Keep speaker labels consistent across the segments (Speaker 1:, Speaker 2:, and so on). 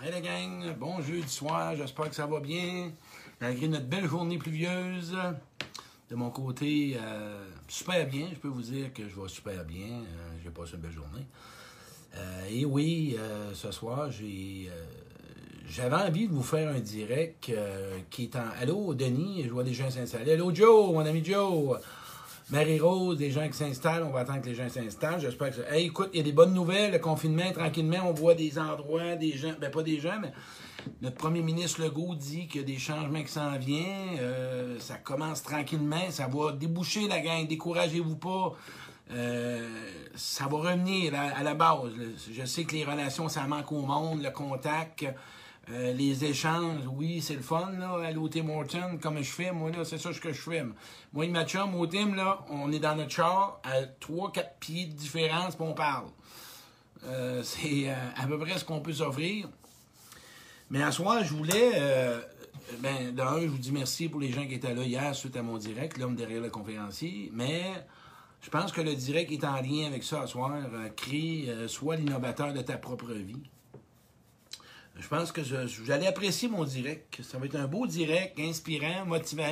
Speaker 1: Hey la gang, bon jeudi soir, j'espère que ça va bien. Malgré notre belle journée pluvieuse, de mon côté, euh, super bien. Je peux vous dire que je vais super bien. Euh, j'ai passé une belle journée. Euh, et oui, ce soir, j'ai j'avais envie de vous faire un direct qui est en. Allô, Denis, je vois des gens s'installer. Allô, Joe, mon ami Joe. Marie-Rose, des gens qui s'installent. On va attendre que les gens s'installent. J'espère que ça. Hey, écoute, il y a des bonnes nouvelles. Le confinement, tranquillement, on voit des endroits, des gens. Ben, pas des gens, mais notre premier ministre Legault dit qu'il y a des changements qui s'en viennent. Euh, ça commence tranquillement. Ça va déboucher la gang. Découragez-vous pas. Euh, ça va revenir à, la base. Je sais que les relations, ça manque au monde, le contact, euh, les échanges, oui, c'est le fun, là, aller au Tim comme je fais, moi, là, c'est ça que je fais. Moi et ma au Tim, là, on est dans notre char, à 3-4 pieds de différence, puis on parle. Euh, c'est euh, à peu près ce qu'on peut s'offrir. Mais à soir, je voulais. Ben, d'un, je vous dis merci pour les gens qui étaient là hier suite à mon direct, l'homme derrière le conférencier. Mais je pense que le direct est en lien avec ça à soir. Crée, sois l'innovateur de ta propre vie. Je pense que vous allez apprécier mon direct. Ça va être un beau direct, inspirant, motivant,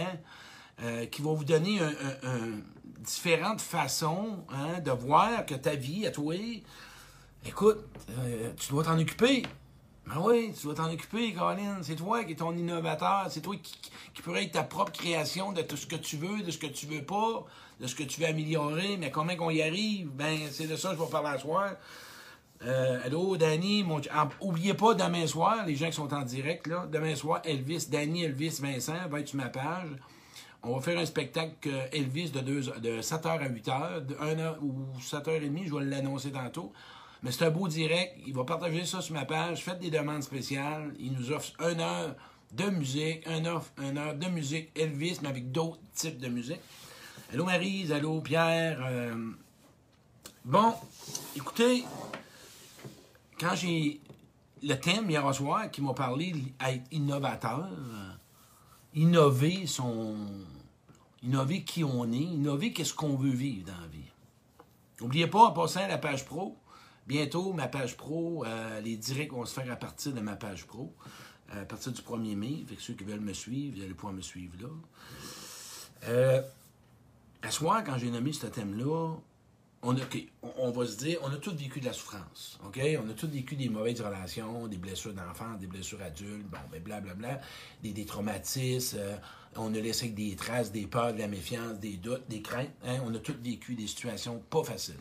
Speaker 1: euh, qui va vous donner un- un- un- différentes façons hein, de voir que ta vie, à toi, écoute, euh, tu dois t'en occuper. Ben oui, tu dois t'en occuper, Colin. C'est toi qui es ton innovateur. C'est toi qui, qui pourrait être ta propre création de tout ce que tu veux, de ce que tu veux pas, de ce que tu veux améliorer. Mais comment qu'on y arrive? Ben, c'est de ça que je vais parler à soir. Euh, allô, Danny. Mon... ah, oubliez pas, demain soir, les gens qui sont en direct, là, demain soir, Elvis, Danny, Elvis, Vincent va être sur ma page. On va faire un spectacle Elvis de, deux- de 7h à 8h, de 1h ou 7h30, je vais l'annoncer tantôt. Mais c'est un beau direct. Il va partager ça sur ma page. Faites des demandes spéciales. Il nous offre une heure de musique, un heure, une heure de musique Elvis, mais avec d'autres types de musique. Allô Marise, allô Pierre. euh, Bon, écoutez, quand j'ai le thème hier soir qui m'a parlé d'être innovateur, innover son. Innover qui on est, innover qu'est-ce qu'on veut vivre dans la vie. N'oubliez pas, en passant à la page pro, bientôt, ma page pro, euh, les directs vont se faire à partir de ma page pro, à partir du 1er mai. Fait que ceux qui veulent me suivre, vous allez pouvoir me suivre là. Euh, à soir, quand j'ai nommé ce thème-là, on, a, va se dire, on a tous vécu de la souffrance, OK? On a tous vécu des mauvaises relations, des blessures d'enfants, des blessures adultes, bon, ben blablabla, des, des traumatismes, euh, on a laissé des traces, des peurs, de la méfiance, des doutes, des craintes, hein? On a tous vécu des situations pas faciles.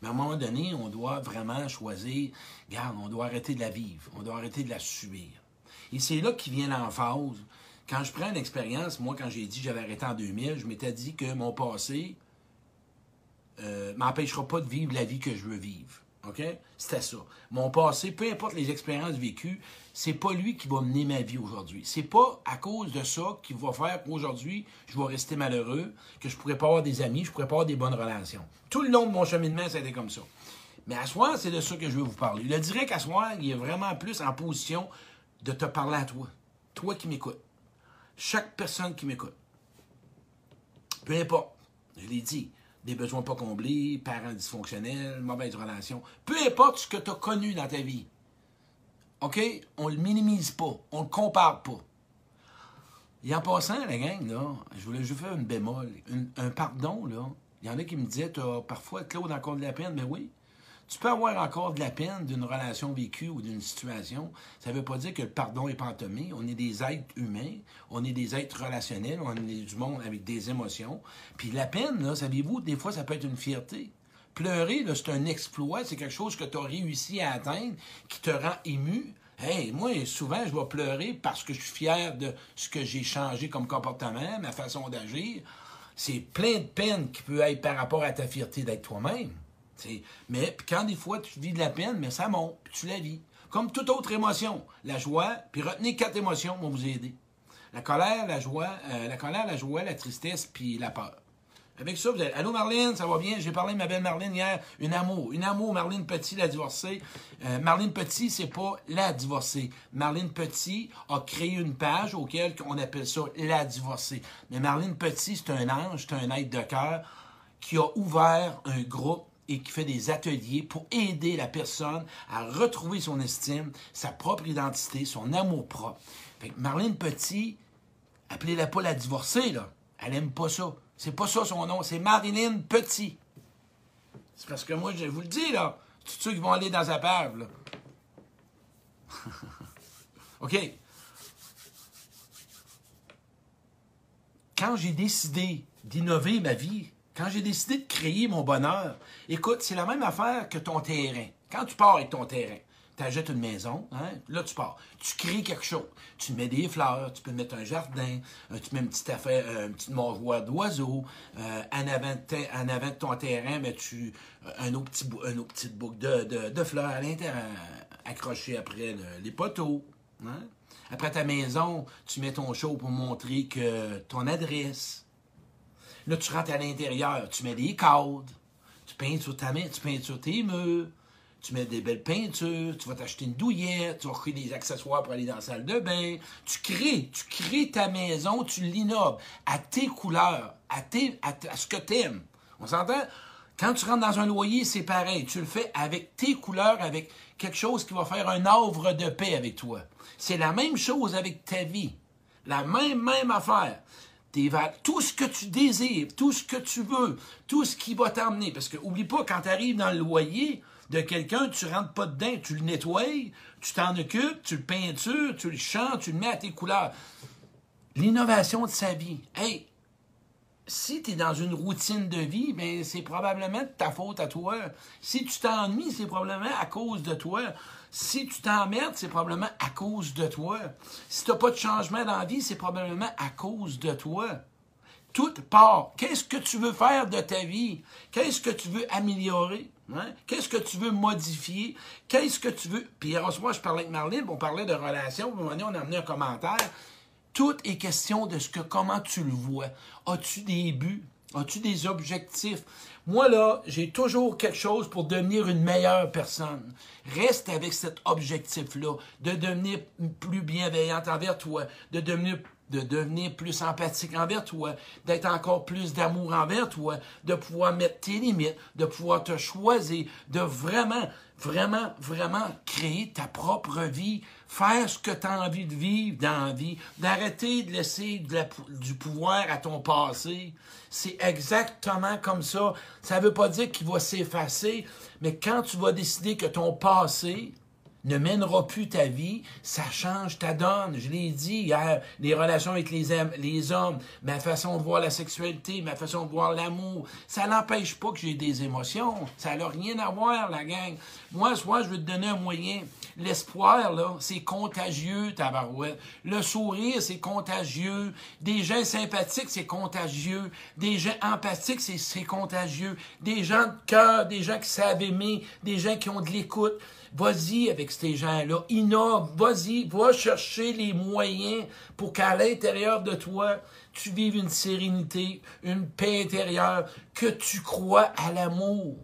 Speaker 1: Mais à un moment donné, on doit vraiment choisir, regarde, on doit arrêter de la vivre, on doit arrêter de la subir. Et c'est là qui vient l'emphase. Quand je prends une expérience, moi, quand j'ai dit que j'avais arrêté en 2000, je m'étais dit que mon passé euh, m'empêchera pas de vivre la vie que je veux vivre. OK? C'était ça. Mon passé, peu importe les expériences vécues, c'est pas lui qui va mener ma vie aujourd'hui. C'est pas à cause de ça qui va faire qu'aujourd'hui, je vais rester malheureux, que je pourrais pas avoir des amis, je pourrais pas avoir des bonnes relations. Tout le long de mon cheminement, ça a été comme ça. Mais à soir, c'est de ça que je veux vous parler. Le direct à soir, il est vraiment plus en position de te parler à toi. Toi qui m'écoutes. Chaque personne qui m'écoute. Peu importe, je l'ai dit, des besoins pas comblés, parents dysfonctionnels, mauvaise relation. Peu importe ce que tu as connu dans ta vie. OK? On le minimise pas, on le compare pas. Et en passant, la gang, là, je voulais juste faire une bémol, un pardon, là. Il y en a qui me disaient, as parfois, Claude, encore de la peine. Mais oui, tu peux avoir encore de la peine d'une relation vécue ou d'une situation. Ça ne veut pas dire que le pardon est pantomé. On est des êtres humains, on est des êtres relationnels, on est du monde avec des émotions. Puis la peine, là, savez-vous, des fois, ça peut être une fierté. Pleurer, là, c'est un exploit, c'est quelque chose que tu as réussi à atteindre, qui te rend ému. Hey, moi, souvent, je vais pleurer parce que je suis fier de ce que j'ai changé comme comportement, ma façon d'agir. C'est plein de peine qui peut être par rapport à ta fierté d'être toi-même. C'est- Mais quand des fois tu vis de la peine, mais ça monte, puis tu la vis. Comme toute autre émotion. La joie, puis retenez quatre émotions vont vous aider. La colère, la joie, euh, la colère, la joie, la tristesse, puis la peur. Avec ça, vous allez. Allô Marlène, ça va bien? J'ai parlé de ma belle Marlène hier. Une amour. Une amour, Marlène Petit, la divorcée. Euh, Marlène Petit, c'est pas la divorcée. Marlène Petit a créé une page auquel on appelle ça la divorcée. Mais Marlène Petit, c'est un ange, c'est un être de cœur qui a ouvert un groupe et qui fait des ateliers pour aider la personne à retrouver son estime, sa propre identité, son amour propre. Fait que Marlène Petit, appelez-la pas la divorcée, là. Elle aime pas ça. C'est pas ça son nom, c'est Marilyn Petit. C'est parce que moi, je vous le dis, là. Tous ceux qui vont aller dans sa pave, là. OK. Quand j'ai décidé d'innover ma vie, quand j'ai décidé de créer mon bonheur, écoute, c'est la même affaire que ton terrain. Quand tu pars avec ton terrain, tu achètes une maison, hein? là tu pars. Tu crées quelque chose. Tu mets des fleurs, tu peux mettre un jardin, euh, tu mets une petite affaire, euh, une petite mangeoire d'oiseaux. Euh, en, avant de avant ton terrain, mais tu un autre petit un autre petite boucle de, fleurs à l'intérieur, accroché après les poteaux. Hein? Après ta maison, tu mets ton show pour montrer que ton adresse. Là, tu rentres à l'intérieur, tu mets des cadres, tu peins sur ta main, tu peins sur tes murs, tu mets des belles peintures, tu vas t'acheter une douillette, tu vas créer des accessoires pour aller dans la salle de bain. Tu crées, tu crées ta maison, tu l'innoves à tes couleurs, à, tes, à, ce que tu aimes. On s'entend? Quand tu rentres dans un loyer, c'est pareil. Tu le fais avec tes couleurs, avec quelque chose qui va faire un œuvre de paix avec toi. C'est la même chose avec ta vie. La même, même affaire. Tout ce que tu désires, tout ce que tu veux, tout ce qui va t'emmener. Parce que, oublie pas, quand tu arrives dans le loyer de quelqu'un, tu rentres pas dedans, tu le nettoies, tu t'en occupes, tu le peintures, tu le chantes, tu le mets à tes couleurs. L'innovation de sa vie. Hey, si tu es dans une routine de vie, ben c'est probablement de ta faute à toi. Si tu t'ennuies, c'est probablement à cause de toi. Si tu t'emmerdes, c'est probablement à cause de toi. Si tu n'as pas de changement dans la vie, c'est probablement à cause de toi. Tout part. Qu'est-ce que tu veux faire de ta vie? Qu'est-ce que tu veux améliorer? Hein? Qu'est-ce que tu veux modifier? Qu'est-ce que tu veux? Puis hier moi, je parlais avec Marlene, on parlait de relations, puis on a amené un commentaire. Tout est question de ce que comment tu le vois. As-tu des buts? As-tu des objectifs? Moi, là, j'ai toujours quelque chose pour devenir une meilleure personne. Reste avec cet objectif-là, de devenir plus bienveillante envers toi, de devenir de devenir plus empathique envers toi, d'être encore plus d'amour envers toi, de pouvoir mettre tes limites, de pouvoir te choisir, de vraiment, vraiment, vraiment créer ta propre vie faire ce que tu as envie de vivre dans la vie, d'arrêter de laisser du pouvoir à ton passé. C'est exactement comme ça. Ça ne veut pas dire qu'il va s'effacer, mais quand tu vas décider que ton passé, ne mènera plus ta vie, ça change ta donne. Je l'ai dit hier, les relations avec les, les hommes, ma façon de voir la sexualité, ma façon de voir l'amour, ça n'empêche pas que j'ai des émotions. Ça n'a rien à voir, la gang. Moi, soit je veux te donner un moyen. L'espoir, là, c'est contagieux, tabarouette. Le sourire, c'est contagieux. Des gens sympathiques, c'est contagieux. Des gens empathiques, c'est contagieux. Des gens de cœur, des gens qui savent aimer, des gens qui ont de l'écoute. Vas-y avec ces gens-là, innove, vas-y, va chercher les moyens pour qu'à l'intérieur de toi, tu vives une sérénité, une paix intérieure, que tu crois à l'amour.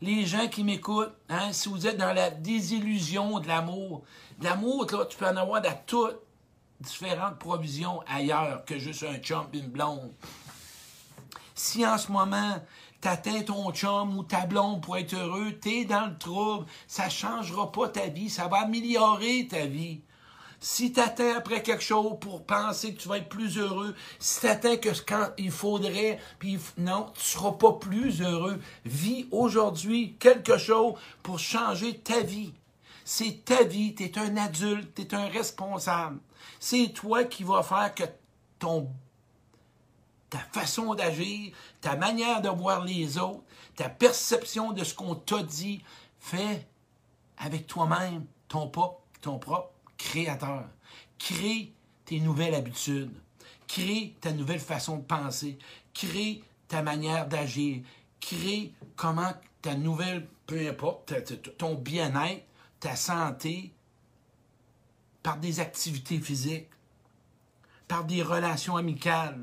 Speaker 1: Les gens qui m'écoutent, hein, si vous êtes dans la désillusion de l'amour, l'amour, tu peux en avoir de toutes différentes provisions ailleurs que juste un chum et une blonde. Si en ce moment, t'atteins ton chum ou ta blonde pour être heureux, t'es dans le trouble, ça changera pas ta vie, ça va améliorer ta vie. Si t'attends après quelque chose pour penser que tu vas être plus heureux, si t'attends que quand il faudrait, puis non, tu seras pas plus heureux. Vis aujourd'hui quelque chose pour changer ta vie. C'est ta vie, tu es un adulte, tu es un responsable. C'est toi qui vas faire que ton ta façon d'agir, ta manière de voir les autres, ta perception de ce qu'on t'a dit, fait avec toi-même ton propre créateur. Crée tes nouvelles habitudes. Crée ta nouvelle façon de penser. Crée ta manière d'agir. Crée comment ta nouvelle, peu importe, ton bien-être, ta santé, par des activités physiques, par des relations amicales,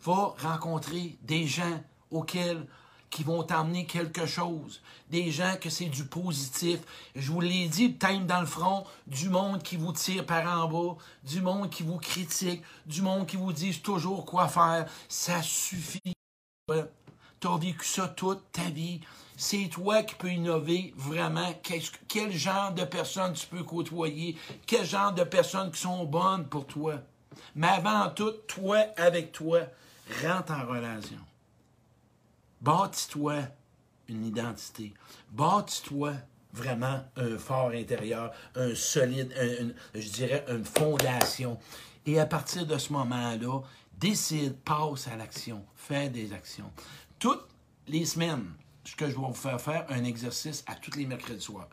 Speaker 1: va rencontrer des gens auxquels qui vont t'emmener quelque chose. Des gens que c'est du positif. Je vous l'ai dit, time dans le front, du monde qui vous tire par en bas, du monde qui vous critique, du monde qui vous dit toujours quoi faire. Ça suffit. Tu as vécu ça toute ta vie. c'est toi qui peux innover vraiment. Quel genre de personnes tu peux côtoyer? Quel genre de personnes qui sont bonnes pour toi? Mais avant tout, toi avec toi, rentre en relation. Bâtis-toi une identité. Bâtis-toi vraiment un fort intérieur, un solide, je dirais une fondation. Et à partir de ce moment-là, décide, passe à l'action, fais des actions. Toutes les semaines, ce que je vais vous faire faire un exercice à tous les mercredis soirs.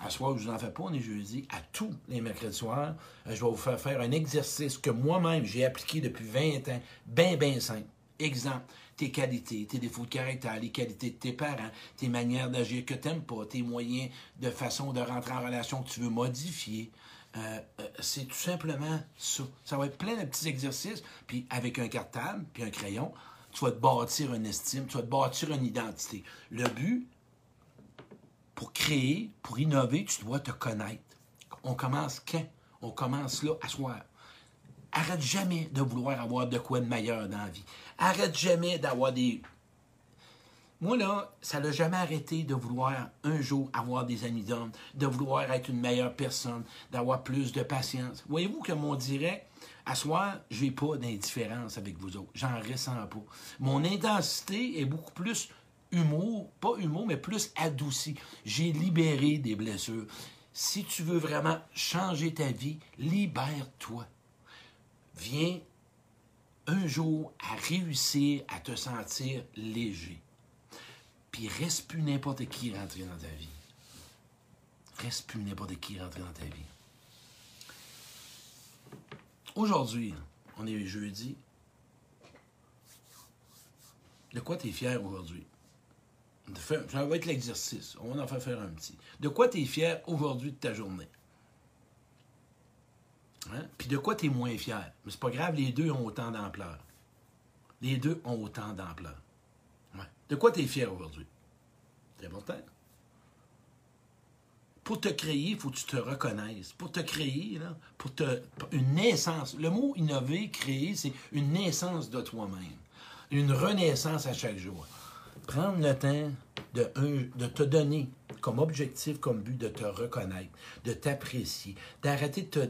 Speaker 1: À soir, je vous en fais pas, on est jeudi. À tous les mercredis soirs, euh, je vais vous faire faire un exercice que moi-même j'ai appliqué depuis 20 ans, bien, bien simple. Exemple, tes qualités, tes défauts de caractère, les qualités de tes parents, tes manières d'agir que tu n'aimes pas, tes moyens de façon de rentrer en relation que tu veux modifier. Euh, euh, c'est tout simplement ça. Ça va être plein de petits exercices, puis avec un cartable, puis un crayon, tu vas te bâtir une estime, tu vas te bâtir une identité. Le but, pour créer, pour innover, tu dois te connaître. On commence quand? On commence là, à soir. Arrête jamais de vouloir avoir de quoi de meilleur dans la vie. Arrête jamais d'avoir des. Moi, là, ça n'a jamais arrêté de vouloir un jour avoir des amis d'hommes, de vouloir être une meilleure personne, d'avoir plus de patience. Voyez-vous que mon direct, à soir, je n'ai pas d'indifférence avec vous autres. J'en ressens pas. Mon intensité est beaucoup plus humour, pas humour, mais plus adouci. J'ai libéré des blessures. Si tu veux vraiment changer ta vie, libère-toi. Viens un jour à réussir à te sentir léger. Puis reste plus n'importe qui rentrer dans ta vie. Reste plus n'importe qui rentrer dans ta vie. Aujourd'hui, on est jeudi. De quoi tu es fier aujourd'hui? Ça va être l'exercice. On va en faire faire un petit. De quoi tu es fier aujourd'hui de ta journée? Hein? Puis de quoi tu es moins fier? Mais c'est pas grave, les deux ont autant d'ampleur. Les deux ont autant d'ampleur. De quoi tu es fier aujourd'hui? C'est important. Pour te créer, il faut que tu te reconnaisses. Pour te créer, pour te. Une naissance. Le mot innover, créer, c'est une naissance de toi-même. Une renaissance à chaque jour prendre le temps de, te donner comme objectif, comme but de te reconnaître, de t'apprécier, d'arrêter de te...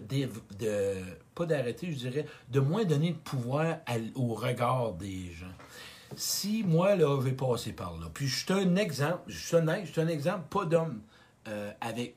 Speaker 1: De, pas d'arrêter, je dirais, de moins donner de pouvoir au regard des gens. Si moi, là, je vais passer par là, puis je suis un exemple, je suis un, je suis un exemple, pas d'homme euh, avec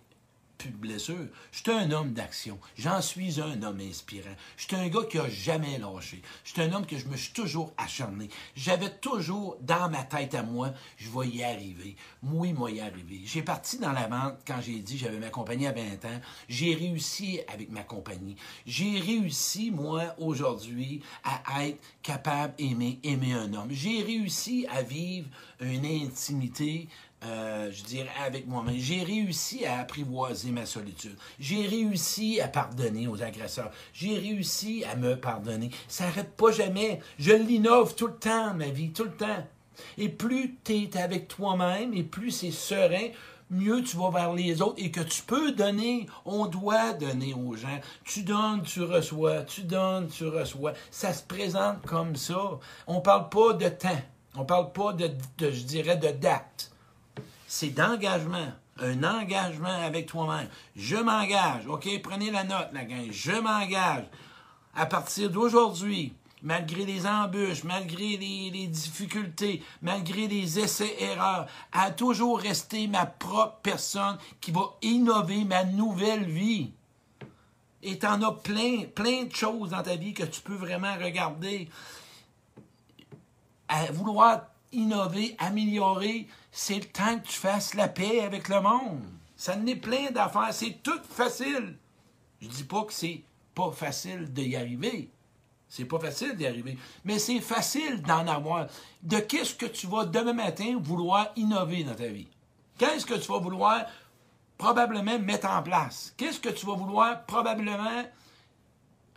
Speaker 1: de blessure. Je suis un homme d'action. J'en suis un homme inspirant. Je suis un gars qui a jamais lâché. Je suis un homme que je me suis toujours acharné. J'avais toujours dans ma tête à moi, je vais y arriver. Moi, va y arriver. J'ai parti dans la vente quand j'ai dit j'avais ma compagnie à 20 ans. J'ai réussi avec ma compagnie. J'ai réussi, moi, aujourd'hui, à être capable d'aimer aimer un homme. J'ai réussi à vivre une intimité euh, je dirais, avec moi-même. J'ai réussi à apprivoiser ma solitude. J'ai réussi à pardonner aux agresseurs. J'ai réussi à me pardonner. Ça n'arrête pas jamais. Je l'innove tout le temps, ma vie, tout le temps. Et plus tu es avec toi-même et plus c'est serein, mieux tu vas vers les autres et que tu peux donner. On doit donner aux gens. Tu donnes, tu reçois. Tu donnes, tu reçois. Ça se présente comme ça. On ne parle pas de temps. On ne parle pas de, de, je dirais, de date c'est d'engagement. Un engagement avec toi-même. Je m'engage. OK, prenez la note, la gang. Je m'engage. À partir d'aujourd'hui, malgré les embûches, malgré les, difficultés, malgré les essais-erreurs, à toujours rester ma propre personne qui va innover ma nouvelle vie. Et tu en as plein, plein de choses dans ta vie que tu peux vraiment regarder. À vouloir innover, améliorer, c'est le temps que tu fasses la paix avec le monde. Ça en est plein d'affaires. C'est tout facile. Je dis pas que c'est pas facile d'y arriver. C'est pas facile d'y arriver. Mais c'est facile d'en avoir. De qu'est-ce que tu vas demain matin vouloir innover dans ta vie? Qu'est-ce que tu vas vouloir probablement mettre en place? Qu'est-ce que tu vas vouloir probablement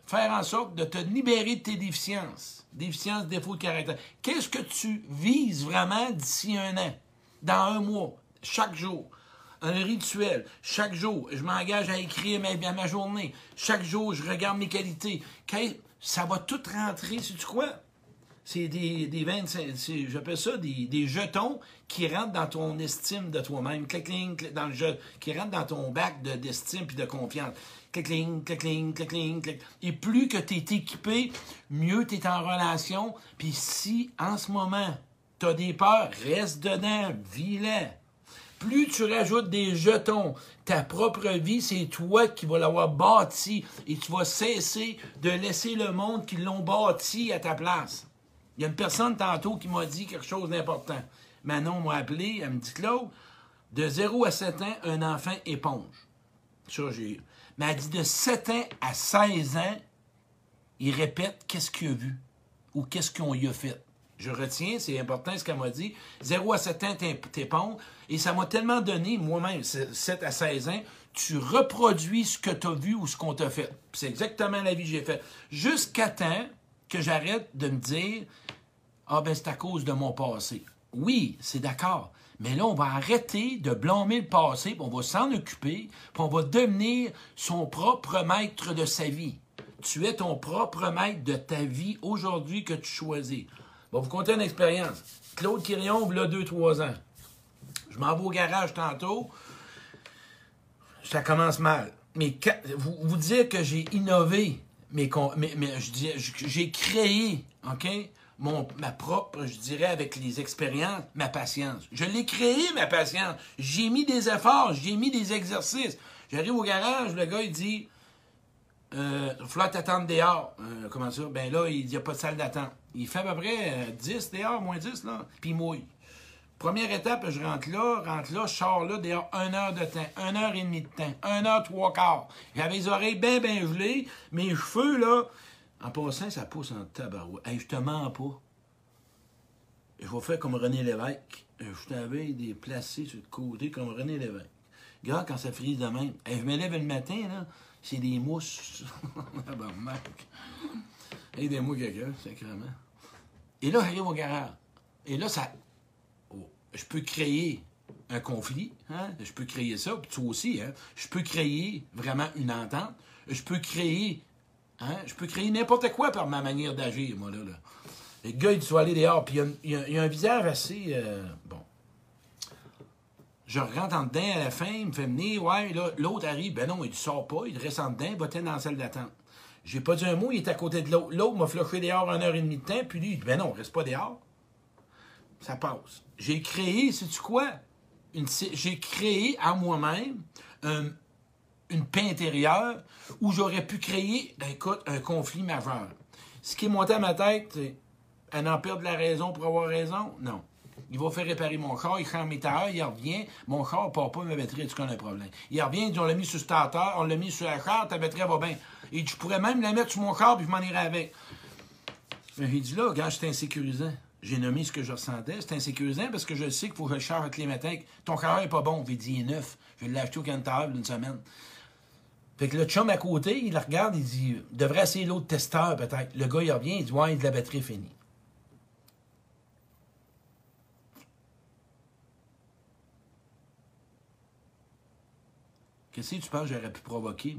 Speaker 1: faire en sorte de te libérer de tes déficiences? Déficiences, défauts de caractère. Qu'est-ce que tu vises vraiment d'ici un an? Dans un mois, chaque jour. Un rituel. Chaque jour, je m'engage à écrire ma, journée. Chaque jour, je regarde mes qualités. Ça va tout rentrer, sais-tu quoi? C'est des, des 25, c'est- j'appelle ça des, jetons qui rentrent dans ton estime de toi-même. Clic, dans le jeu, qui rentrent dans ton bac de- d'estime de confiance. Clic, clic, clic, clic, clic, clic. Et plus que tu es équipé, mieux tu es en relation. Puis si, en ce moment, tu as des peurs, reste dedans, vis-les. Plus tu rajoutes des jetons, ta propre vie, c'est toi qui vas l'avoir bâti et tu vas cesser de laisser le monde qui l'ont bâti à ta place. Il y a une personne tantôt qui m'a dit quelque chose d'important. Manon m'a appelé, elle me dit Claude, de 0 à 7 ans, un enfant éponge. Ça, j'ai. Mais elle dit de 7 ans à 16 ans, il répète qu'est-ce qu'il a vu ou qu'est-ce qu'on lui a fait. Je retiens, c'est important ce qu'elle m'a dit. 0 à 7 ans, t'es- t'éponges. Et ça m'a tellement donné, moi-même, c'est 7 à 16 ans, tu reproduis ce que tu as vu ou ce qu'on t'a fait. C'est exactement la vie que j'ai faite. Jusqu'à temps que j'arrête de me dire Ah ben c'est à cause de mon passé. Oui, c'est d'accord. Mais là, on va arrêter de blâmer le passé, puis on va s'en occuper, puis on va devenir son propre maître de sa vie. Tu es ton propre maître de ta vie aujourd'hui que tu choisis. Bon, vous comptez une expérience. Claude Quirion, là, 2-3 ans. Je m'en vais au garage tantôt. Ça commence mal. Mais vous, vous dire que j'ai innové, mais, mais, mais j'ai créé, OK? Mon, ma propre, je dirais, avec les expériences, ma patience. Je l'ai créé, ma patience. J'ai mis des efforts, j'ai mis des exercices. J'arrive au garage, le gars, il dit, euh, falloir t'attendre dehors. Euh, comment ça? Ben là, il n'y a pas de salle d'attente. Il fait à peu près euh, 10 dehors, moins 10, là, puis il mouille. Première étape, je rentre là, rentre là, je sors là, dehors, une heure de temps, une heure et demie de temps, une heure trois quarts. J'avais les oreilles bien, bien gelées, mes cheveux, là, en passant, ça pousse en tabarouette. Hey, je te mens pas. Je vais faire comme René Lévesque. Euh, Je t'avais déplacé sur le côté comme René Lévesque. Regarde quand ça frise de même. Hey, je me lève le matin, là, c'est des mousses. Aidez-moi quelqu'un, sacrément. Et là, j'arrive au garage. Et là, ça. oh, je peux créer un conflit. Hein? Je peux créer ça, puis toi aussi. Hein? Je peux créer vraiment une entente. Je peux créer. Hein? Je peux créer n'importe quoi par ma manière d'agir, moi, là. là. Le gars, il doit aller dehors, puis il y a un visage assez. euh, bon. Je rentre en dedans à la fin, il me fait venir, ouais, là, l'autre arrive, ben non, il ne sort pas, il reste en dedans, va dans la salle d'attente. J'ai pas dit un mot, il est à côté de l'autre. L'autre m'a flushé dehors une heure et demie de temps, puis lui, il dit, ben non, reste pas dehors. Ça passe. J'ai créé, sais-tu quoi? J'ai créé à moi-même un- une paix intérieure où j'aurais pu créer, ben, écoute, un conflit majeur. Ce qui est monté à ma tête, c'est, elle en perd de la raison pour avoir raison? Non. Il va faire réparer mon char, il change mes tailleurs, il revient, mon char part pas, ma batterie, tu connais un problème. Il revient, il dit, on l'a mis sur le starter, on l'a mis sur la char, ta batterie va bien. Et je pourrais même la mettre sur mon char, puis je m'en irais avec. Mais j'ai dit là, quand j'étais insécurisant, j'ai nommé ce que je ressentais, c'est insécurisant parce que je sais qu'il faut que je le charge avec les. Ton char est pas bon, j'ai dit, il est neuf. Je l'ai acheté au cantar d'une semaine. Fait que le chum à côté, il la regarde, il dit, devrait essayer l'autre testeur peut-être. Le gars, il revient, il dit, ouais, la batterie finie. Qu'est-ce que tu penses que j'aurais pu provoquer?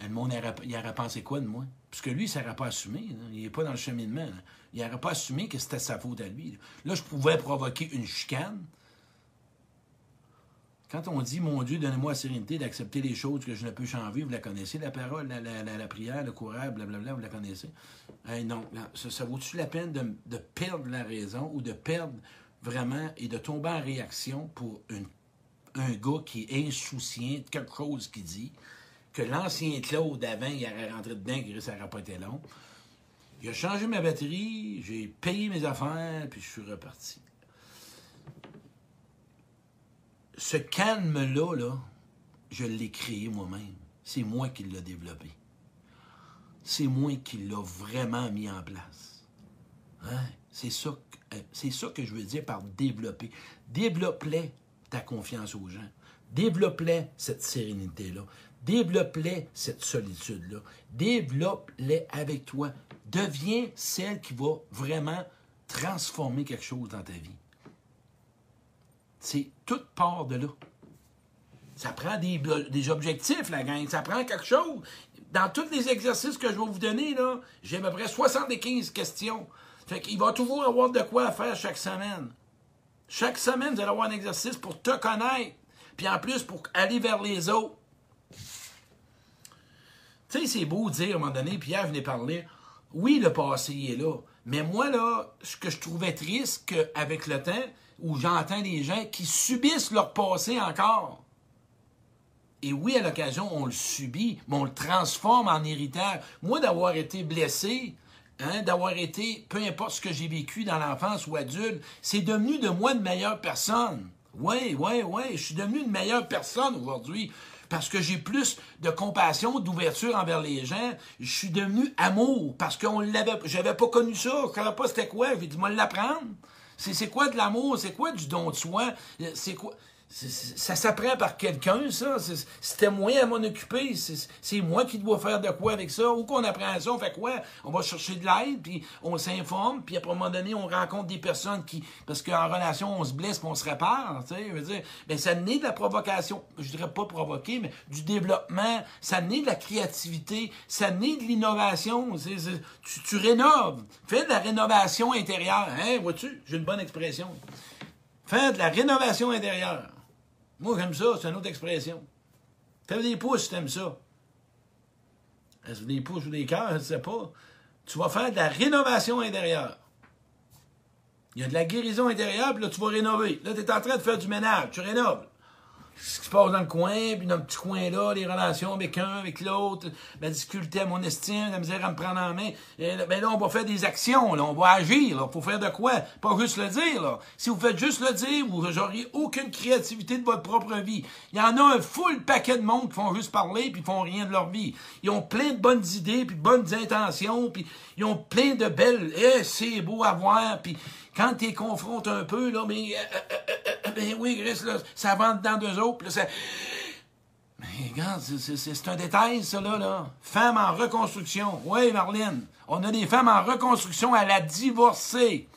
Speaker 1: Le monde il aurait pensé quoi de moi? Puisque lui, ça n'aurait pas assumé. Il n'est pas dans le cheminement. Il n'aurait pas assumé que c'était sa faute à lui. Là. Je pouvais provoquer une chicane. Quand on dit, mon Dieu, donnez-moi la sérénité d'accepter les choses que je ne peux changer, vous la connaissez, la parole, la, la- la- prière, le courage, blablabla, vous la connaissez? Non, non, ça, ça vaut-tu la peine de, de perdre la raison ou de perdre vraiment et de tomber en réaction pour une un gars qui est insouciant de quelque chose qu'il dit, que l'ancien Claude avant, il aurait rentré dedans, que ça n'aurait pas été long. Il a changé ma batterie, j'ai payé mes affaires, puis je suis reparti. Ce calme-là, là, je l'ai créé moi-même. C'est moi qui l'ai développé. C'est moi qui l'ai vraiment mis en place. Hein? C'est ça, euh, ça que je veux dire par développer. Développe-les ta confiance aux gens. Développe-les cette sérénité-là. Développe-les cette solitude-là. Développe-les avec toi. Deviens celle qui va vraiment transformer quelque chose dans ta vie. C'est toute part de là. Ça prend des, objectifs, la gang. Ça prend quelque chose. dans tous les exercices que je vais vous donner, j'ai à peu près 75 questions. Fait qu'il va toujours avoir de quoi faire chaque semaine. Chaque semaine, vous allez avoir un exercice pour te connaître. Puis en plus, pour aller vers les autres. Tu sais, c'est beau dire à un moment donné, Pierre venait parler, oui, le passé est là. Mais moi, là, ce que je trouvais triste, avec le temps, où j'entends des gens qui subissent leur passé encore. Et oui, à l'occasion, on le subit, mais on le transforme en héritage. Moi, d'avoir été blessé, hein, d'avoir été, peu importe ce que j'ai vécu dans l'enfance ou adulte, c'est devenu de moi une meilleure personne. Oui, oui, oui, je suis devenu une meilleure personne aujourd'hui parce que j'ai plus de compassion, d'ouverture envers les gens. Je suis devenu amour parce qu'on l'avait, j'avais pas connu ça, je savais pas c'était quoi. J'ai dit, moi l'apprendre. C'est quoi de l'amour? C'est quoi du don de soi? C'est quoi? Ça s'apprend par quelqu'un, ça. C'était moi à m'en occuper. C'est moi qui dois faire de quoi avec ça. Ou qu'on apprend ça, on fait quoi? On va chercher de l'aide, puis on s'informe, puis à un moment donné, on rencontre des personnes qui... Parce qu'en relation, on se blesse, puis on se répare, tu sais. Je veux dire, ben, ça naît de la provocation. Je dirais pas provoquer, mais du développement. Ça naît de la créativité. Ça naît de l'innovation. Tu, tu rénoves. Fais de la rénovation intérieure. Hein, vois-tu? J'ai une bonne expression. Fais de la rénovation intérieure. Moi, j'aime ça, c'est une autre expression. Fais des pouces si t'aimes ça. Est-ce des pouces ou des cœurs, je ne sais pas. Tu vas faire de la rénovation intérieure. Il y a de la guérison intérieure, puis là, tu vas rénover. Là, tu es en train de faire du ménage, tu rénoves ce qui se passe dans le coin, puis dans le petit coin-là, les relations avec un, avec l'autre, la difficulté à mon estime, la misère à me prendre en main. Et ben là, on va faire des actions, là, on va agir, là. Faut faire de quoi? Pas juste le dire, là. Si vous faites juste le dire, vous n'auriez aucune créativité de votre propre vie. Il y en a un full paquet de monde qui font juste parler, puis font rien de leur vie. Ils ont plein de bonnes idées, puis de bonnes intentions, puis ils ont plein de belles... Eh, c'est beau à voir, puis quand tu es confrontes un peu, là, mais, euh, euh, euh, ben oui, Chris, là, ça va dans deux autres. Mais regarde, c'est un détail, ça, là, là. En reconstruction. Oui, Marlène. On a des femmes en reconstruction à la divorcée.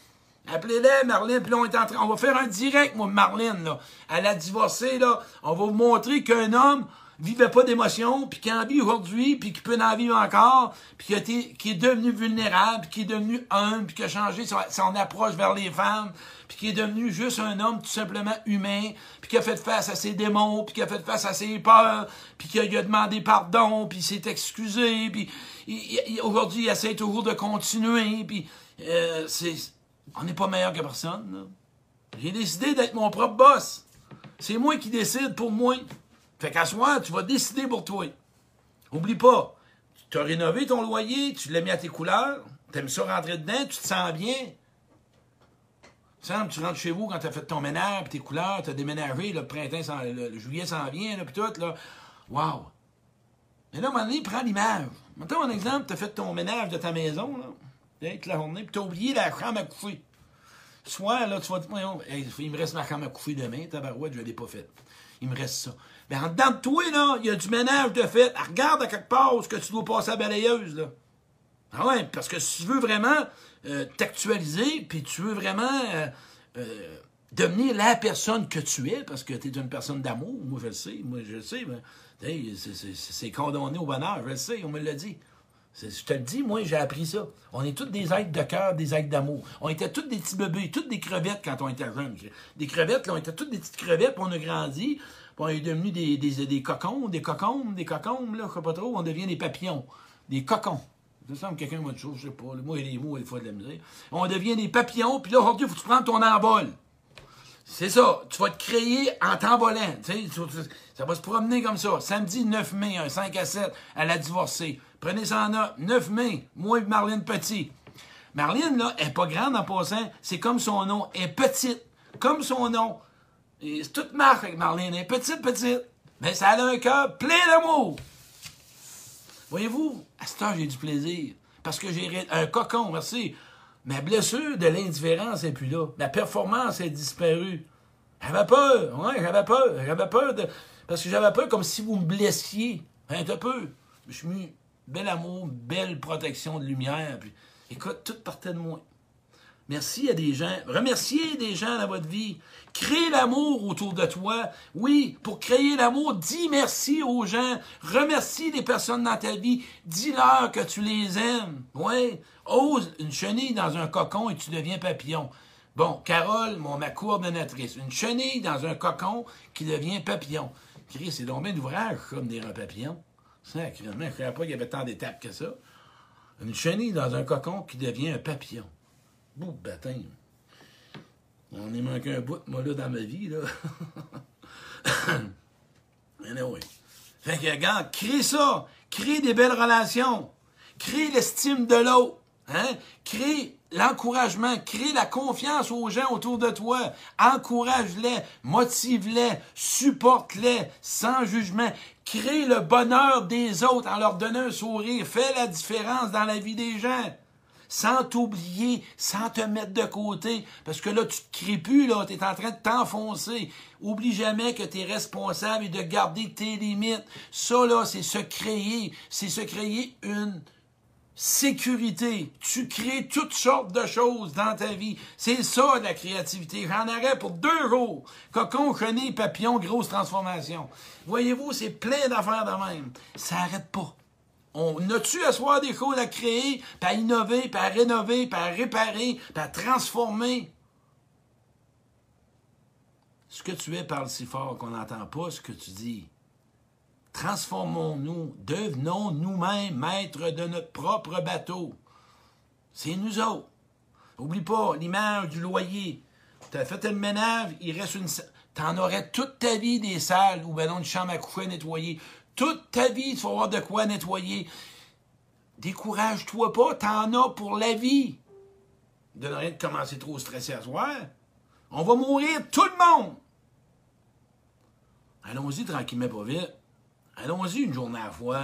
Speaker 1: Appelez-les, Marlène, puis là, on est en train... On va faire un direct, moi, Marlène, là. À la divorcée, là, on va vous montrer qu'un homme vivait pas d'émotion, puis qui en vit aujourd'hui, puis qui peut en vivre encore, puis qui, qui est devenu vulnérable, puis qui est devenu humble, puis qui a changé son, approche vers les femmes, puis qui est devenu juste un homme tout simplement humain, puis qui a fait face à ses démons, puis qui a fait face à ses peurs, puis qui a, demandé pardon, puis s'est excusé, puis aujourd'hui il essaie toujours de continuer, puis euh, c'est, on n'est pas meilleur que personne. J'ai décidé d'être mon propre boss. C'est moi qui décide pour moi. Fait qu'à soir, tu vas décider pour toi. Oublie pas, tu as rénové ton loyer, tu l'as mis à tes couleurs, tu aimes ça rentrer dedans, tu te sens bien. Tu rentres chez vous quand tu as fait ton ménage, tes couleurs, tu as déménagé, le printemps, le, juillet s'en vient, puis tout, là. Wow! Mais là, à un moment donné, prends l'image. Maintenant, un exemple, tu as fait ton ménage de ta maison, là, la journée, puis tu as oublié la chambre à coucher. Soit, là, tu vas te dire, il me reste ma chambre à coucher demain, tabarouette, je ne l'ai pas faite. Il me reste ça. Mais en dedans de toi, là, il y a du ménage de fait. regarde à quelque part ce que tu dois passer à balayeuse, là. Ah ouais, parce que si tu veux vraiment euh, t'actualiser, puis tu veux vraiment euh, euh, devenir la personne que tu es, parce que tu es une personne d'amour, moi je le sais, moi je le sais, c'est condamné au bonheur, je le sais, on me l'a dit. Je te le dis, moi, j'ai appris ça. On est tous des êtres de cœur, des êtres d'amour. On était tous des petits bébés, toutes des crevettes quand on était jeunes. Des crevettes, là, on était toutes des petites crevettes, puis on a grandi on est devenu des, des, des cocons, des cocons, des cocons, là, je sais pas trop, on devient des papillons, des cocons. Ça semble quelqu'un m'a dit chose, je sais pas. Il y a des mots, il faut de la misère. On devient des papillons, puis là, aujourd'hui, il faut que tu prennes ton envol. C'est ça. Tu vas te créer en t'envolant. Ça va se promener comme ça. Samedi 9 mai, un 5 à 7 à la divorcée. Prenez ça en note. 9 mai, moi et Marlène Petit. Marlène, là, elle n'est pas grande en passant. C'est comme son nom. Elle est petite. Comme son nom. C'est toute marque avec Marlène. Elle est petite, petite. Mais ça a un cœur plein d'amour. Voyez-vous, à ce heure, j'ai du plaisir. Parce que j'ai un cocon, merci. Ma blessure de l'indifférence n'est plus là. Ma performance est disparue. J'avais peur, ouais, j'avais peur. J'avais peur de. Parce que j'avais peur comme si vous me blessiez. Un peu. Je suis mis bel amour, belle protection de lumière. Puis, écoute, tout partait de moi. Merci à des gens. Remerciez des gens dans votre vie. Créez l'amour autour de toi. Oui, pour créer l'amour, dis merci aux gens. Remercie les personnes dans ta vie. Dis-leur que tu les aimes. Oui. Ose une chenille dans un cocon et tu deviens papillon. Bon, Carole, mon, ma coordonnatrice. Une chenille dans un cocon qui devient papillon. C'est donc bien d'ouvrage comme des papillons. Sacrément, je ne savais pas qu'il y avait tant d'étapes que ça. Une chenille dans un cocon qui devient un papillon. Bout baptême. On est manqué un bout, moi, là, dans ma vie, là. anyway. Fait que, regarde, crée ça. Crée des belles relations. Crée l'estime de l'autre. Hein? Crée l'encouragement, crée la confiance aux gens autour de toi. Encourage-les, motive-les, supporte-les sans jugement. Crée le bonheur des autres en leur donnant un sourire. Fais la différence dans la vie des gens sans t'oublier, sans te mettre de côté, parce que là, tu te crées plus, là, tu es en train de t'enfoncer. Oublie jamais que tu es responsable et de garder tes limites. Ça, là, c'est se créer, c'est se créer une sécurité. Tu crées toutes sortes de choses dans ta vie. C'est ça, la créativité. J'en aurais pour deux jours. Cocon, chenille, papillon, grosse transformation. Voyez-vous, c'est plein d'affaires de même. Ça n'arrête pas. On a-tu à soi des choses à créer, puis à innover, puis à rénover, puis à réparer, puis à transformer? Ce que tu es parle si fort qu'on n'entend pas ce que tu dis. Transformons-nous, devenons nous-mêmes maîtres de notre propre bateau. C'est nous autres. Oublie pas l'image du loyer. Tu as fait le ménage, il reste une. Tu en aurais toute ta vie des salles ou ben non, une chambre à coucher nettoyée. Toute ta vie, tu vas avoir de quoi nettoyer. Décourage-toi pas, t'en as pour la vie. De rien de commencer trop stressé à soir. On va mourir tout le monde. Allons-y tranquillement, pas vite. Allons-y une journée à la fois.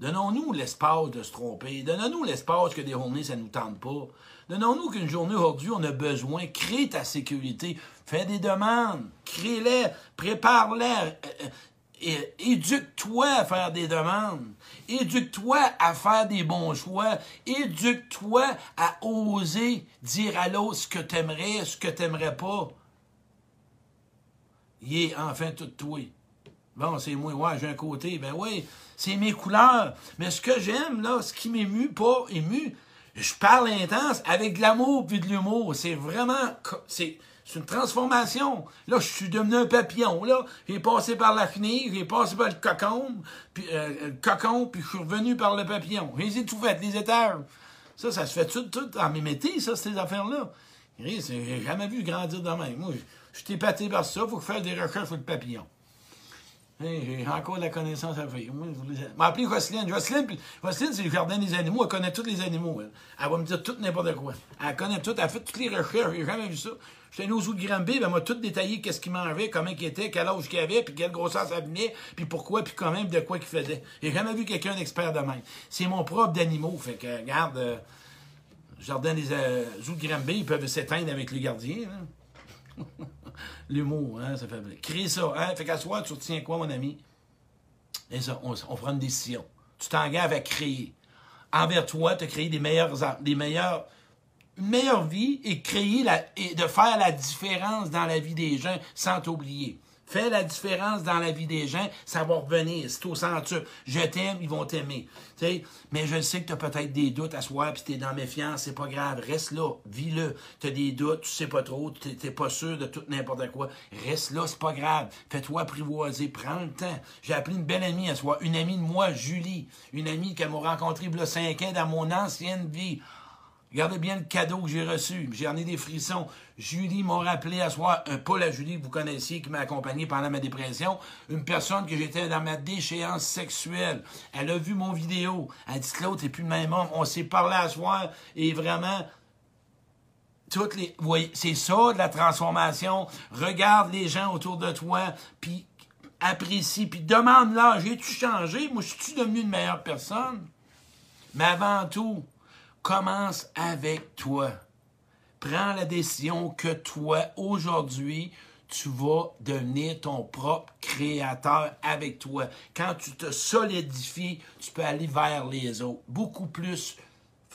Speaker 1: Donnons-nous l'espace de se tromper. Donnons-nous l'espace que des journées, ça ne nous tente pas. Donnons-nous qu'une journée aujourd'hui, on a besoin. Crée ta sécurité. Fais des demandes. Crée-les. Prépare-les. Éduque-toi à faire des demandes. Éduque-toi à faire des bons choix. Éduque-toi à oser dire à l'autre ce que t'aimerais, ce que t'aimerais pas. Il est enfin tout toi. Bon, c'est moi, ouais, j'ai un côté. Ben oui, c'est mes couleurs. Mais ce que j'aime, là, ce qui m'émue, pas ému, je parle intense avec de l'amour puis de l'humour. C'est vraiment. C'est, c'est une transformation. Là, je suis devenu un papillon. Là, j'ai passé par la chenille, j'ai passé par le cocon, puis euh, le cocon, puis je suis revenu par le papillon. J'ai tout fait, les étages. Ça, ça se fait tout, tout en mémété, ça, ces affaires-là. J'ai jamais vu grandir de même. Moi, je suis épaté par ça, il faut faire des recherches sur le papillon. J'ai encore de la connaissance à faire. Moi, je vais appeler Jocelyne. Jocelyne, Jocelyne c'est le jardin des animaux. Elle connaît tous les animaux. Elle, elle va me dire tout n'importe quoi. Elle connaît tout. Elle fait toutes les recherches. J'ai jamais vu ça. Allé aux de Granby, elle m'a tout détaillé qu'est-ce qu'il mangeait, comment il était, quel âge qu'il avait, puis quelle grosseur ça venait, puis pourquoi, puis quand même de quoi qu'il faisait. J'ai jamais vu quelqu'un d'expert de même. C'est mon propre d'animaux. Fait que, regarde, euh, jardin des euh, de ils peuvent s'éteindre avec le gardien. Hein. L'humour, hein, ça fait. Crée ça, hein. Fait qu'à soi, tu retiens quoi, mon ami? Et ça, on, on prend une décision. Tu t'engages à créer. Envers toi, tu as créé des meilleurs, des meilleurs meilleure vie et créer la, et de faire la différence dans la vie des gens sans t'oublier. Fais la différence dans la vie des gens, ça va revenir. C'est au centre. Je t'aime, ils vont t'aimer. Mais je sais que tu as peut-être des doutes à soi, puis tu dans méfiance, c'est pas grave. Reste là, vis-le. Tu as des doutes, tu sais pas trop, tu n'es pas sûr de tout n'importe quoi. Reste là, c'est pas grave. Fais-toi apprivoiser, prends le temps. J'ai appelé une belle amie à soi, une amie de moi, Julie, une amie qu'elle m'a rencontrée il y cinq ans dans mon ancienne vie. Regardez bien le cadeau que j'ai reçu. J'en ai des frissons. Julie m'a rappelé à soi, un pas la Julie que vous connaissiez, qui m'a accompagné pendant ma dépression, une personne que j'étais dans ma déchéance sexuelle. Elle a vu mon vidéo. Elle dit Claude, t'es plus le même homme. On s'est parlé à soi et vraiment, toutes les. c'est ça de la transformation. Regarde les gens autour de toi, puis apprécie, puis demande-leur, j'ai-tu changé? Moi, je suis devenu une meilleure personne? Mais avant tout, commence avec toi. Prends la décision que toi, aujourd'hui, tu vas devenir ton propre créateur avec toi. Quand tu te solidifies, tu peux aller vers les autres. Beaucoup plus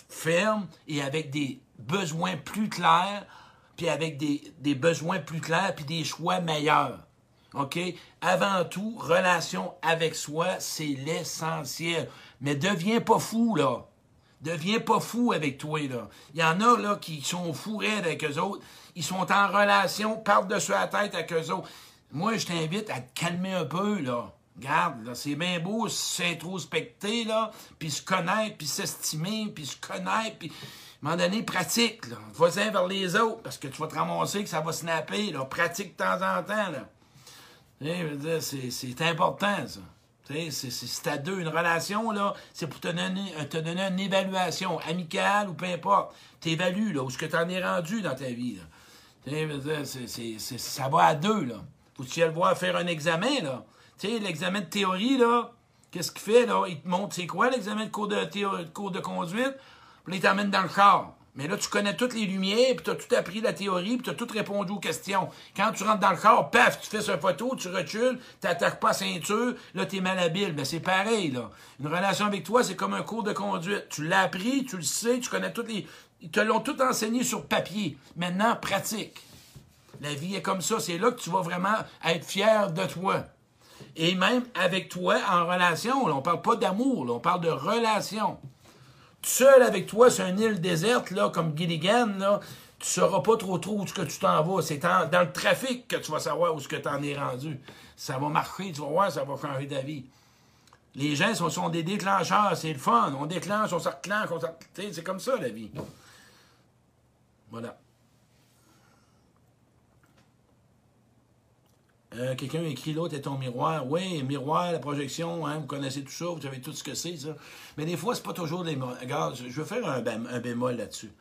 Speaker 1: ferme et avec des besoins plus clairs, puis avec des, besoins plus clairs, puis des choix meilleurs. OK? Avant tout, relation avec soi, c'est l'essentiel. Mais deviens pas fou, là. Deviens pas fou avec toi, là. Il y en a, là, qui sont fourrés avec eux autres. Ils sont en relation, partent dessus la tête avec eux autres. Moi, je t'invite à te calmer un peu, là. Regarde, là, c'est bien beau s'introspecter, là, puis se connaître, puis s'estimer, puis se connaître, puis... À un moment donné, pratique, là. Vas-y vers les autres, parce que tu vas te ramasser que ça va snapper, là. Pratique de temps en temps, là. C'est important, ça. C'est à deux. Une relation, là, c'est pour te donner, te donner une évaluation, amicale ou peu importe. T'évalues, là, où ce que tu en es rendu dans ta vie, là. ça va à deux, là. Faut que tu voir faire un examen, là. Tu sais, l'examen de théorie, là, qu'est-ce qu'il fait, là? Il te montre c'est quoi l'examen de cours de, cours de conduite, puis il t'emmène dans le corps. Mais là, tu connais toutes les lumières, puis tu as tout appris la théorie, puis tu as tout répondu aux questions. Quand tu rentres dans le corps, paf, tu fais sa photo, tu recules, tu n'attaques pas ceinture, là, tu es malhabile. Mais c'est pareil, là. Une relation avec toi, c'est comme un cours de conduite. Tu l'as appris, tu le sais, tu connais toutes les... Ils te l'ont tout enseigné sur papier. Maintenant, pratique. La vie est comme ça. C'est là que tu vas vraiment être fier de toi. Et même avec toi, en relation, là, on parle pas d'amour, on parle de relation seul avec toi sur une île déserte, là, comme Gilligan, là, tu sauras pas trop trop où ce que tu t'en vas. C'est dans le trafic que tu vas savoir où ce que tu en es rendu. Ça va marcher, tu vas voir, ça va changer ta vie. Les gens sont, sont des déclencheurs, c'est le fun. On déclenche, on se on C'est comme ça, la vie. Voilà. Euh, quelqu'un écrit l'autre est ton miroir. Oui, miroir, la projection, hein, vous connaissez tout ça, vous savez tout ce que c'est, ça. Mais des fois, c'est pas toujours des. Regarde, je veux faire un, bémol là-dessus.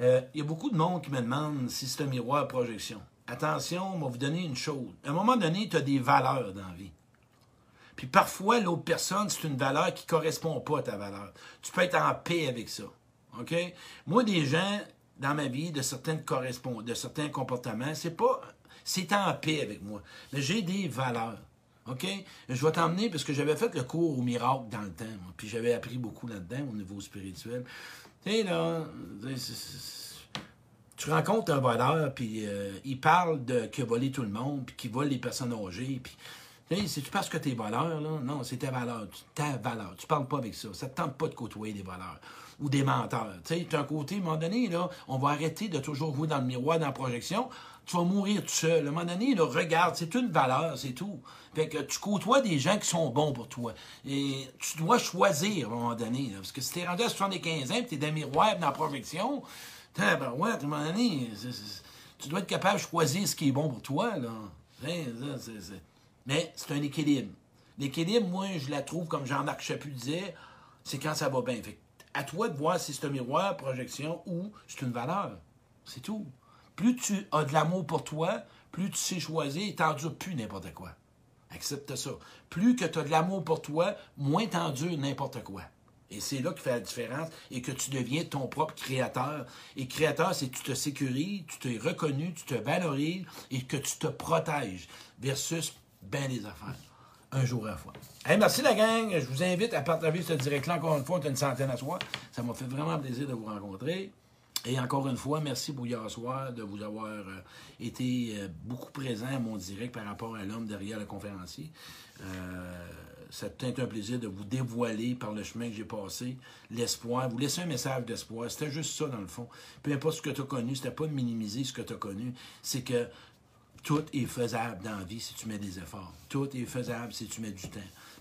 Speaker 1: Euh, il y a beaucoup de monde qui me demande si c'est un miroir projection. Attention, on va vous donner une chose. À un moment donné, tu as des valeurs dans la vie. Puis parfois, l'autre personne, c'est une valeur qui ne correspond pas à ta valeur. Tu peux être en paix avec ça. OK? Moi, des gens dans ma vie de certaines de certains comportements, c'est pas c'est en paix avec moi. Mais j'ai des valeurs. OK? Je vais t'emmener parce que j'avais fait le cours au miracle dans le temps, puis j'avais appris beaucoup là-dedans au niveau spirituel. Tu sais, là, tu rencontres un voleur, puis euh, il parle de a volé tout le monde, puis qu'il vole les personnes âgées, puis c'est-tu parce que t'es voleur, là? Non, c'est ta valeur. Ta valeur. Tu parles pas avec ça. Ça te tente pas de côtoyer des voleurs ou des menteurs. Tu sais, un côté, à un moment donné, là, on va arrêter de toujours jouer dans le miroir, dans la projection tu vas mourir tout seul. À un moment donné, regarde, c'est une valeur, c'est tout. Fait que tu côtoies des gens qui sont bons pour toi. Et tu dois choisir à un moment donné. parce que si t'es rendu à 75 ans et t'es dans le miroir dans la projection, ben ouais, à un moment donné, tu dois être capable de choisir ce qui est bon pour toi. Là. Mais c'est un équilibre. L'équilibre, moi, je la trouve, comme Jean-Marc Chaput disait, c'est quand ça va bien. Fait à toi de voir si c'est un miroir, projection ou c'est une valeur. C'est tout. Plus tu as de l'amour pour toi, plus tu sais choisir et t'endures plus n'importe quoi. Accepte ça. Plus que tu as de l'amour pour toi, moins t'endures n'importe quoi. Et c'est là que fait la différence et que tu deviens ton propre créateur. Et créateur, c'est que tu te sécurises, tu te reconnu, tu te valorises et que tu te protèges versus bien des affaires. Un jour à la fois. merci la gang. Je vous invite à partager ce direct-là encore une fois. On une centaine à soi. Ça m'a fait vraiment plaisir de vous rencontrer. Et encore une fois, merci hier soir de vous avoir euh, été euh, beaucoup présent à mon direct par rapport à l'homme derrière le conférencier. Euh, ça être un plaisir de vous dévoiler par le chemin que j'ai passé l'espoir, vous laisser un message d'espoir. C'était juste ça, dans le fond. Peu importe ce que tu as connu, c'était pas de minimiser ce que tu as connu, c'est que tout est faisable dans la vie si tu mets des efforts. Tout est faisable si tu mets du temps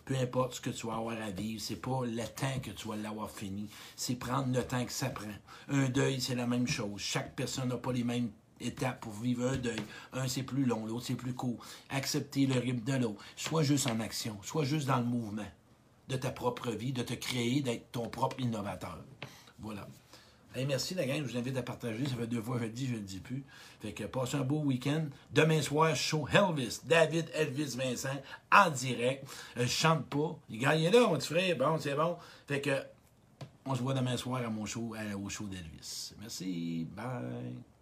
Speaker 1: peu importe ce que tu vas avoir à vivre, c'est pas le temps que tu vas l'avoir fini, c'est prendre le temps que ça prend. Un deuil, c'est la même chose. Chaque personne n'a pas les mêmes étapes pour vivre un deuil. Un, c'est plus long, l'autre, c'est plus court. Accepter le rythme de l'autre. Sois juste en action, sois juste dans le mouvement de ta propre vie, de te créer, d'être ton propre innovateur. Voilà merci la gang, je vous invite à partager. Ça fait deux fois que je dis, je ne le dis plus. Fait que passez un beau week-end. Demain soir, show Elvis, David Elvis Vincent, en direct. Euh, je chante pas. Il gagne là, mon petit frère. Bon, c'est bon. Fait que on se voit demain soir à mon show, au show d'Elvis. Merci. Bye.